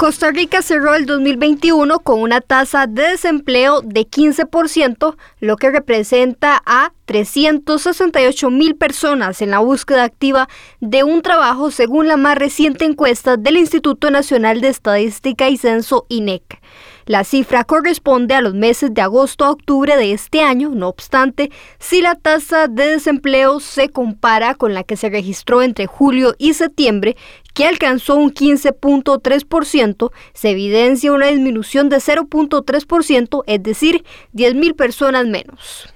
Costa Rica cerró el 2021 con una tasa de desempleo de 15%, lo que representa a 368 mil personas en la búsqueda activa de un trabajo según la más reciente encuesta del Instituto Nacional de Estadística y Censo INEC. La cifra corresponde a los meses de agosto a octubre de este año, no obstante, si la tasa de desempleo se compara con la que se registró entre julio y septiembre, que alcanzó un 15.3%, se evidencia una disminución de 0.3%, es decir, 10.000 personas menos.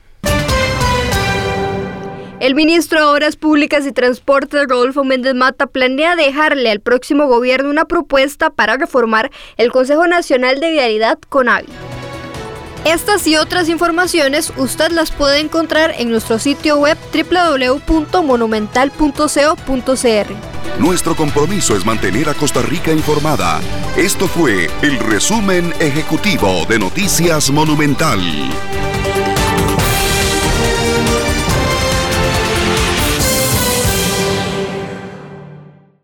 El ministro de Obras Públicas y Transportes, Rodolfo Méndez Mata, planea dejarle al próximo gobierno una propuesta para reformar el Consejo Nacional de Vialidad CONAVI. Estas y otras informaciones usted las puede encontrar en nuestro sitio web www.monumental.co.cr. Nuestro compromiso es mantener a Costa Rica informada. Esto fue el resumen ejecutivo de Noticias Monumental.